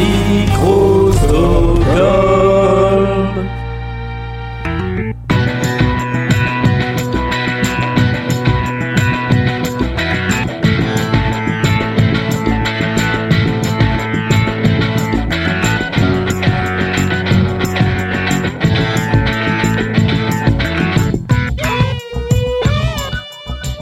Microsoft.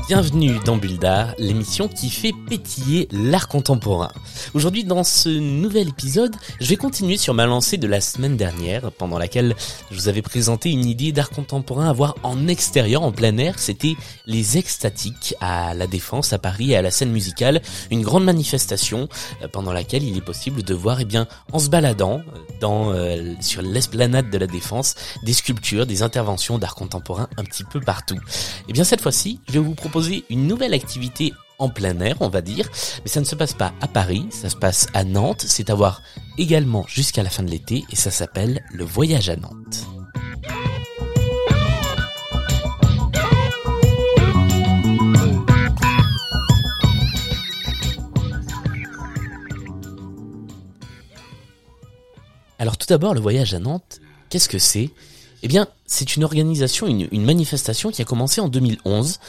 Bienvenue dans Buldar, l'émission qui fait pétiller l'art contemporain. Aujourd'hui, dans ce nouvel épisode, je vais continuer sur ma lancée de la semaine dernière, pendant laquelle je vous avais présenté une idée d'art contemporain à voir en extérieur, en plein air. C'était les extatiques à la Défense, à Paris et à la scène musicale, une grande manifestation euh, pendant laquelle il est possible de voir, eh bien, en se baladant euh, dans euh, sur l'esplanade de la Défense, des sculptures, des interventions d'art contemporain un petit peu partout. Eh bien, cette fois-ci, je vais vous proposer une nouvelle activité en plein air, on va dire. Mais ça ne se passe pas à Paris, ça se passe à Nantes. C'est à voir également jusqu'à la fin de l'été et ça s'appelle le voyage à Nantes. Alors tout d'abord, le voyage à Nantes, qu'est-ce que c'est? Eh bien, c'est une organisation, une, une manifestation qui a commencé en 2011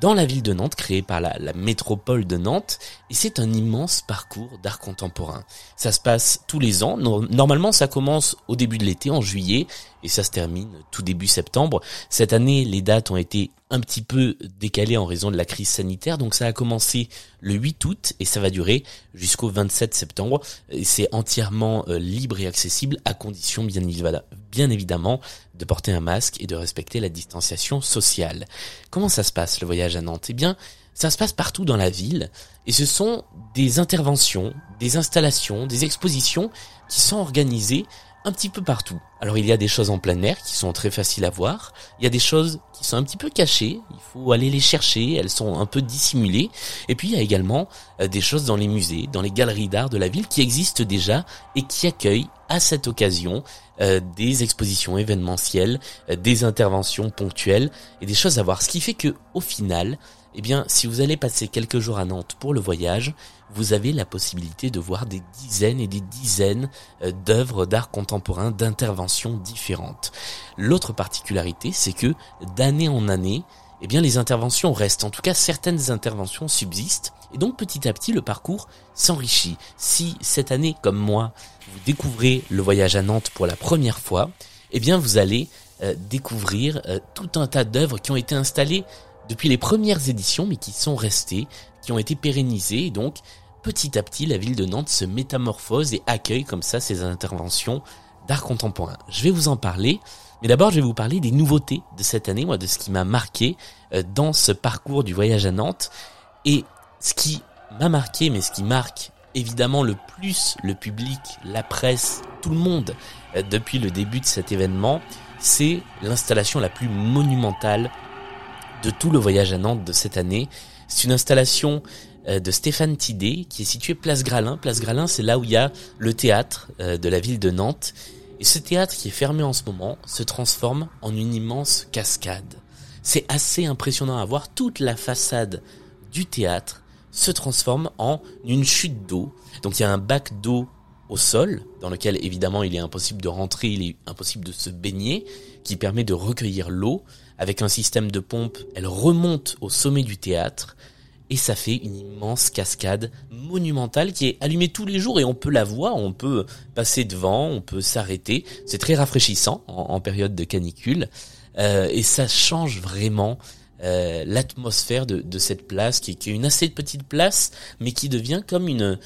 dans la ville de Nantes, créée par la, métropole de Nantes, et c'est un immense parcours d'art contemporain. Ça se passe tous les ans. Normalement, ça commence au début de l'été, en juillet, et ça se termine tout début septembre. Cette année, les dates ont été un petit peu décalées en raison de la crise sanitaire, donc ça a commencé le 8 août et ça va durer jusqu'au 27 septembre. C'est entièrement euh, libre et accessible à condition bien, bien évidemment de porter un masque et de respecter la distanciation sociale. Comment ça se passe le voyage à Nantes? Eh bien, ça se passe partout dans la ville et ce sont des interventions, des installations, des expositions qui sont organisées un petit peu partout. Alors il y a des choses en plein air qui sont très faciles à voir, il y a des choses qui sont un petit peu cachées, il faut aller les chercher, elles sont un peu dissimulées, et puis il y a également euh, des choses dans les musées, dans les galeries d'art de la ville qui existent déjà et qui accueillent à cette occasion euh, des expositions événementielles, euh, des interventions ponctuelles et des choses à voir. Ce qui fait que au final, eh bien, si vous allez passer quelques jours à Nantes pour le voyage, vous avez la possibilité de voir des dizaines et des dizaines euh, d'œuvres d'art contemporain, d'interventions différentes. L'autre particularité, c'est que d'année en année, eh bien, les interventions restent. En tout cas, certaines interventions subsistent. Et donc, petit à petit, le parcours s'enrichit. Si cette année, comme moi, vous découvrez le voyage à Nantes pour la première fois, eh bien, vous allez euh, découvrir euh, tout un tas d'œuvres qui ont été installées depuis les premières éditions, mais qui sont restées, qui ont été pérennisées. Et donc, petit à petit, la ville de Nantes se métamorphose et accueille comme ça ces interventions d'art contemporain. Je vais vous en parler. Mais d'abord, je vais vous parler des nouveautés de cette année, moi, de ce qui m'a marqué euh, dans ce parcours du voyage à Nantes. Et ce qui m'a marqué, mais ce qui marque évidemment le plus le public, la presse, tout le monde, euh, depuis le début de cet événement, c'est l'installation la plus monumentale de tout le voyage à Nantes de cette année. C'est une installation euh, de Stéphane Tidé qui est située place Gralin. Place Gralin, c'est là où il y a le théâtre euh, de la ville de Nantes. Et ce théâtre qui est fermé en ce moment se transforme en une immense cascade. C'est assez impressionnant à voir. Toute la façade du théâtre se transforme en une chute d'eau. Donc il y a un bac d'eau au sol, dans lequel évidemment il est impossible de rentrer, il est impossible de se baigner, qui permet de recueillir l'eau. Avec un système de pompe, elle remonte au sommet du théâtre et ça fait une immense cascade monumentale qui est allumée tous les jours et on peut la voir, on peut passer devant, on peut s'arrêter. C'est très rafraîchissant en, période de canicule euh, et ça change vraiment euh, l'atmosphère de, cette place qui, est une assez petite place mais qui devient comme une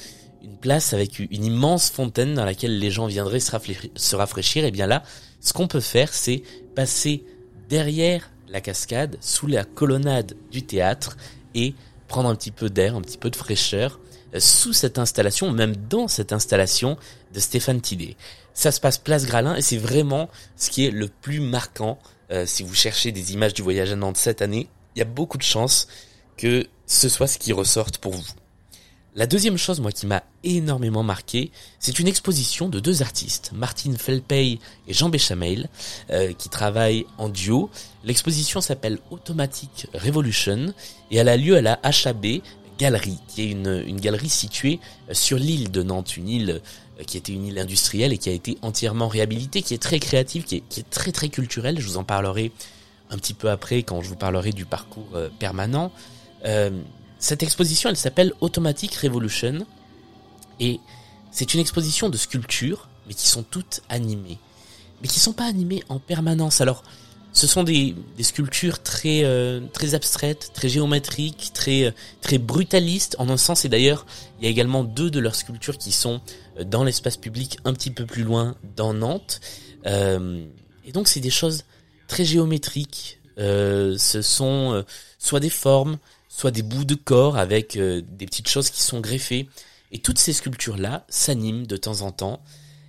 une place avec une immense fontaine dans laquelle les gens viendraient se rafraîchir, se rafraîchir et bien là, ce qu'on peut faire, c'est passer derrière la cascade, sous la colonnade du théâtre, et prendre un petit peu d'air, un petit peu de fraîcheur, euh, sous cette installation, même dans cette installation de Stéphane Tidé. Ça se passe place Gralin, et c'est vraiment ce qui est le plus marquant. Euh, si vous cherchez des images du voyage à Nantes cette année, il y a beaucoup de chances que ce soit ce qui ressorte pour vous. La deuxième chose, moi, qui m'a énormément marqué, c'est une exposition de deux artistes, Martine Felpey et Jean Béchamel, euh, qui travaillent en duo. L'exposition s'appelle Automatic Revolution et elle a lieu à la HAB galerie, qui est une, une galerie située sur l'île de Nantes, une île qui était une île industrielle et qui a été entièrement réhabilitée, qui est très créative, qui est, très très culturelle. Je vous en parlerai un petit peu après quand je vous parlerai du parcours permanent. Euh, cette exposition, elle s'appelle Automatic Revolution et c'est une exposition de sculptures, mais qui sont toutes animées, mais qui sont pas animées en permanence. Alors, ce sont des, des sculptures très euh, très abstraites, très géométriques, très euh, très brutalistes en un sens. Et d'ailleurs, il y a également deux de leurs sculptures qui sont euh, dans l'espace public un petit peu plus loin, dans Nantes. et donc, c'est des choses très géométriques. ce sont soit des formes, soit des bouts de corps avec euh, des petites choses qui sont greffées. Et toutes ces sculptures-là s'animent de temps en temps.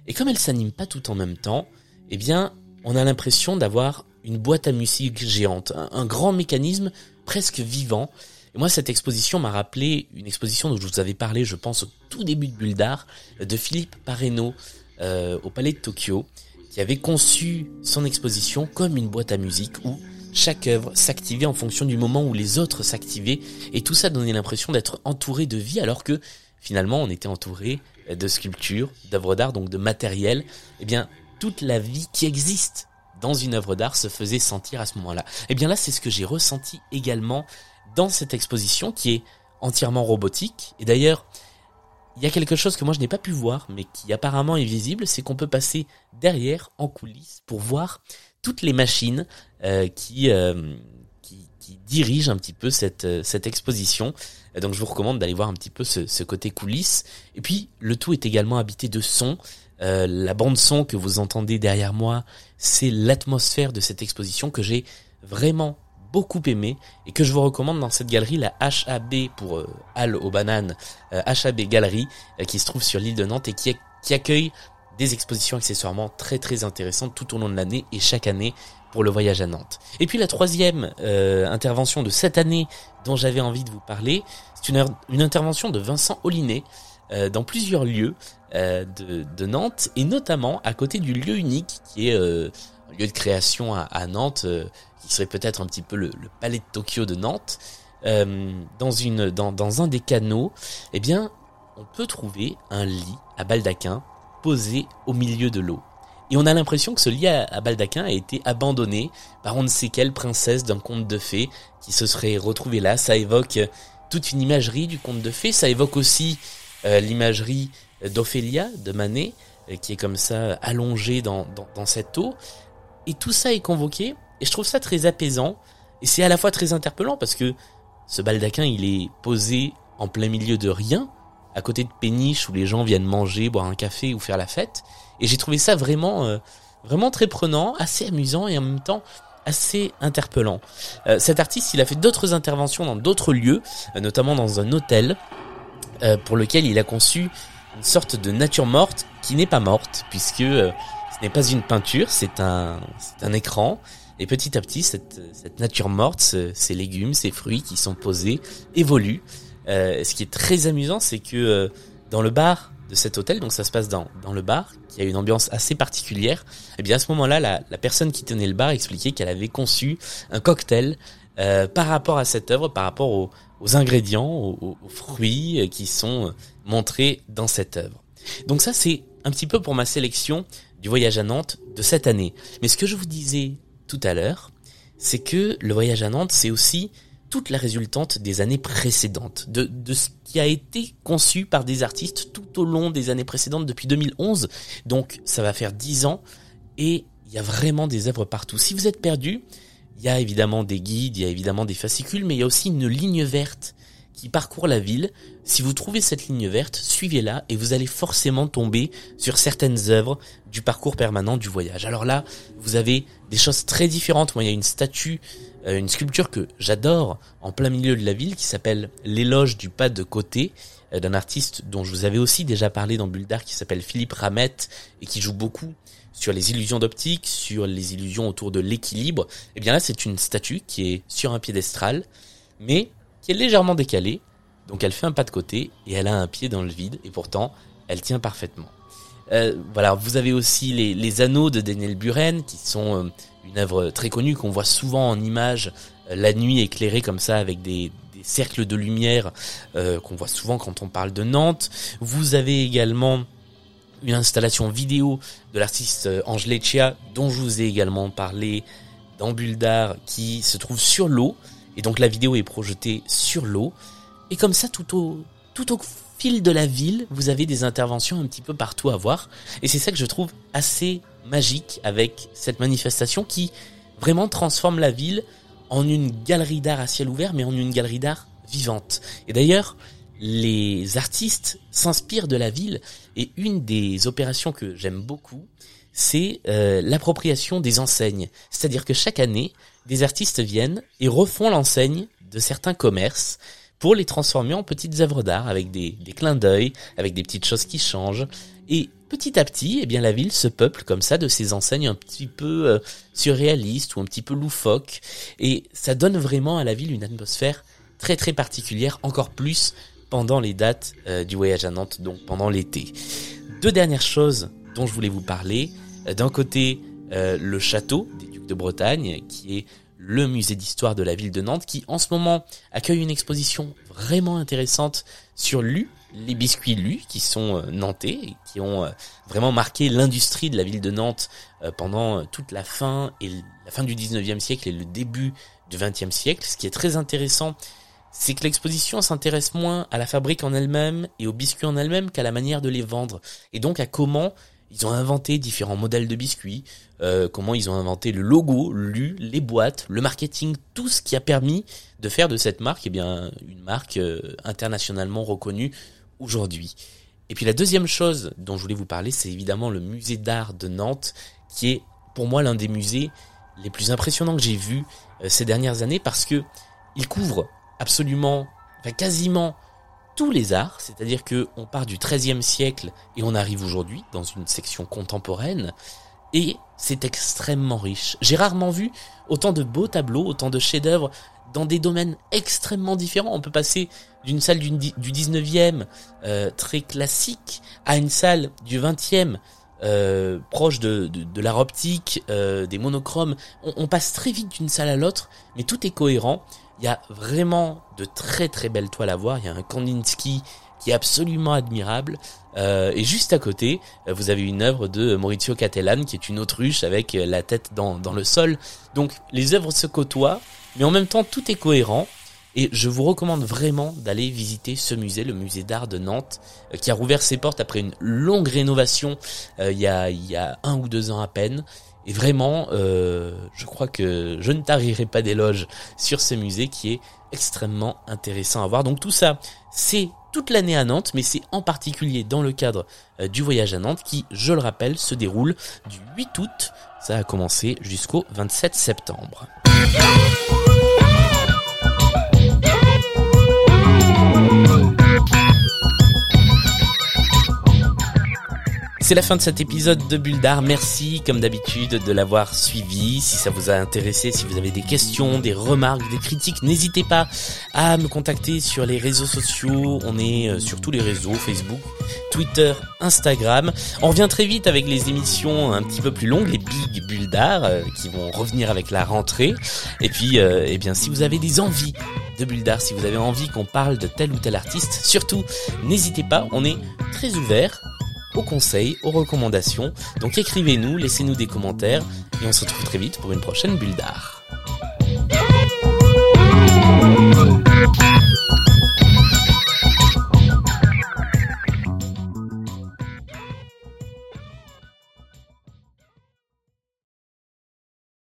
Et comme elles s'animent pas tout en même temps, eh bien, on a l'impression d'avoir une boîte à musique géante, un, grand mécanisme presque vivant. Et moi, cette exposition m'a rappelé une exposition dont je vous avais parlé, je pense, au tout début de Bulle d'Art, de Philippe Pareno euh, au Palais de Tokyo, qui avait conçu son exposition comme une boîte à musique où chaque œuvre s'activait en fonction du moment où les autres s'activaient, et tout ça donnait l'impression d'être entouré de vie, alors que finalement on était entouré de sculptures, d'œuvres d'art, donc de matériel. Eh bien, toute la vie qui existe dans une œuvre d'art se faisait sentir à ce moment-là. Eh bien là, c'est ce que j'ai ressenti également dans cette exposition qui est entièrement robotique. Et d'ailleurs, il y a quelque chose que moi je n'ai pas pu voir, mais qui apparemment est visible, c'est qu'on peut passer derrière, en coulisses, pour voir toutes les machines euh, qui, euh, qui, qui dirigent un petit peu cette, euh, cette exposition. Donc je vous recommande d'aller voir un petit peu ce, côté coulisses. Et puis le tout est également habité de son. Euh, la bande son que vous entendez derrière moi, c'est l'atmosphère de cette exposition que j'ai vraiment beaucoup aimé et que je vous recommande dans cette galerie, la HAB pour euh, Halle aux bananes, HAB Galerie, qui se trouve sur l'île de Nantes et qui accueille des expositions accessoirement très très intéressantes tout au long de l'année et chaque année pour le voyage à Nantes. Et puis la troisième euh, intervention de cette année dont j'avais envie de vous parler, c'est une, intervention de Vincent Ollinet euh, dans plusieurs lieux euh, de, Nantes et notamment à côté du lieu unique qui est euh, un lieu de création à, Nantes, qui serait peut-être un petit peu le, palais de Tokyo de Nantes. dans, dans un des canaux, eh bien on peut trouver un lit à baldaquin posé au milieu de l'eau. Et on a l'impression que ce lit à, baldaquin a été abandonné par on ne sait quelle princesse d'un conte de fées qui se serait retrouvée là. Ça évoque toute une imagerie du conte de fées. Ça évoque aussi euh, l'imagerie d'Ophélia, de Manet, euh, qui est comme ça allongée dans, dans, dans cette eau. Et tout ça est convoqué. Et je trouve ça très apaisant. Et c'est à la fois très interpellant parce que ce baldaquin, il est posé en plein milieu de rien à côté de péniches où les gens viennent manger, boire un café ou faire la fête. Et j'ai trouvé ça vraiment, euh, vraiment très prenant, assez amusant et en même temps assez interpellant. Euh, cet artiste, il a fait d'autres interventions dans d'autres lieux, euh, notamment dans un hôtel, pour lequel il a conçu une sorte de nature morte qui n'est pas morte, puisque ce n'est pas une peinture, c'est un, c'est un écran. Et petit à petit, cette, cette nature morte, ces légumes, ces fruits qui sont posés, évoluent. Euh, ce qui est très amusant, c'est que euh, dans le bar de cet hôtel, donc ça se passe dans, dans le bar, qui a une ambiance assez particulière, et eh bien à ce moment-là, la, personne qui tenait le bar expliquait qu'elle avait conçu un cocktail euh, par rapport à cette œuvre, par rapport aux, ingrédients, aux, aux, fruits qui sont montrés dans cette œuvre. Donc ça, c'est un petit peu pour ma sélection du voyage à Nantes de cette année. Mais ce que je vous disais tout à l'heure, c'est que le voyage à Nantes, c'est aussi toute la résultante des années précédentes, de, de ce qui a été conçu par des artistes tout au long des années précédentes depuis 2011. Donc ça va faire 10 ans et il y a vraiment des œuvres partout. Si vous êtes perdu, il y a évidemment des guides, il y a évidemment des fascicules, mais il y a aussi une ligne verte qui parcourt la ville. Si vous trouvez cette ligne verte, suivez-la et vous allez forcément tomber sur certaines œuvres du parcours permanent du voyage. Alors là, vous avez des choses très différentes. Moi, il y a une statue euh, une sculpture que j'adore en plein milieu de la ville qui s'appelle l'éloge du pas de côté euh, d'un artiste dont je vous avais aussi déjà parlé dans Bulle d'Art qui s'appelle Philippe Ramette et qui joue beaucoup sur les illusions d'optique, sur les illusions autour de l'équilibre. Eh bien là, c'est une statue qui est sur un piédestal, mais qui est légèrement décalée. Donc elle fait un pas de côté et elle a un pied dans le vide et pourtant elle tient parfaitement. Euh, voilà, vous avez aussi les, anneaux de Daniel Buren qui sont euh, une œuvre très connue qu'on voit souvent en images euh, la nuit éclairée comme ça avec des, cercles de lumière euh, qu'on voit souvent quand on parle de Nantes. Vous avez également une installation vidéo de l'artiste Angel Chia, dont je vous ai également parlé dans Bulldar, qui se trouve sur l'eau. Et donc la vidéo est projetée sur l'eau. Et comme ça, tout au, tout au fil de la ville, vous avez des interventions un petit peu partout à voir. Et c'est ça que je trouve assez magique avec cette manifestation qui vraiment transforme la ville en une galerie d'art à ciel ouvert, mais en une galerie d'art vivante. Et d'ailleurs, les artistes s'inspirent de la ville et une des opérations que j'aime beaucoup, c'est euh, l'appropriation des enseignes. C'est-à-dire que chaque année, des artistes viennent et refont l'enseigne de certains commerces pour les transformer en petites œuvres d'art avec des, des clins d'œil, avec des petites choses qui changent. Et petit à petit, eh bien, la ville se peuple comme ça de ces enseignes un petit peu euh, surréalistes ou un petit peu loufoques. Et ça donne vraiment à la ville une atmosphère très très particulière, encore plus pendant les dates euh, du voyage à Nantes, donc pendant l'été. Deux dernières choses dont je voulais vous parler. Euh, d'un côté, le château des Ducs de Bretagne, qui est le musée d'histoire de la ville de Nantes, qui en ce moment accueille une exposition vraiment intéressante sur Lu, les biscuits Lu, qui sont euh, nantais et qui ont euh, vraiment marqué l'industrie de la ville de Nantes euh, pendant toute la fin et la fin du 19e siècle et le début du 20e siècle. Ce qui est très intéressant, c'est que l'exposition s'intéresse moins à la fabrique en elle-même et aux biscuits en elle-même qu'à la manière de les vendre et donc à comment ils ont inventé différents modèles de biscuits, euh, comment ils ont inventé le logo, lu, les boîtes, le marketing, tout ce qui a permis de faire de cette marque eh bien une marque euh, internationalement reconnue aujourd'hui. Et puis la deuxième chose dont je voulais vous parler, c'est évidemment le musée d'art de Nantes, qui est pour moi l'un des musées les plus impressionnants que j'ai vus euh, ces dernières années parce que il couvre absolument, enfin quasiment tous les arts, c'est-à-dire que on part du XIIIe siècle et on arrive aujourd'hui dans une section contemporaine, et c'est extrêmement riche. J'ai rarement vu autant de beaux tableaux, autant de chefs-d'œuvre dans des domaines extrêmement différents. On peut passer d'une salle du, 19e euh, très classique à une salle du 20e euh, proche de, de, l'art optique, euh, des monochromes. On, on, passe très vite d'une salle à l'autre, mais tout est cohérent. Il y a vraiment de très très belles toiles à voir. Il y a un Kandinsky qui est absolument admirable. Euh, et juste à côté, euh, vous avez une œuvre de Maurizio Cattelan qui est une autruche avec euh, la tête dans, le sol. Donc les œuvres se côtoient, mais en même temps tout est cohérent. Et je vous recommande vraiment d'aller visiter ce musée, le musée d'art de Nantes, qui a rouvert ses portes après une longue rénovation il, y a, il y a un ou deux ans à peine. Et vraiment, euh, je crois que je ne tarirai pas d'éloges sur ce musée qui est extrêmement intéressant à voir. Donc tout ça, c'est toute l'année à Nantes, mais c'est en particulier dans le cadre euh, du voyage à Nantes qui, je le rappelle, se déroule du 8 août, ça a commencé jusqu'au 27 septembre. C'est la fin de cet épisode de Bulle d'Art. Merci, comme d'habitude, de l'avoir suivi. Si ça vous a intéressé, si vous avez des questions, des remarques, des critiques, n'hésitez pas à me contacter sur les réseaux sociaux. On est euh, sur tous les réseaux, Facebook, Twitter, Instagram. On revient très vite avec les émissions un petit peu plus longues, les Big Bulles d'Art, euh, qui vont revenir avec la rentrée. Et puis, euh, eh bien, si vous avez des envies de Bulles d'Art, si vous avez envie qu'on parle de tel ou tel artiste, surtout, n'hésitez pas, on est très ouvert aux conseils, aux recommandations. Donc écrivez-nous, laissez-nous des commentaires et on se retrouve très vite pour une prochaine bulle d'art.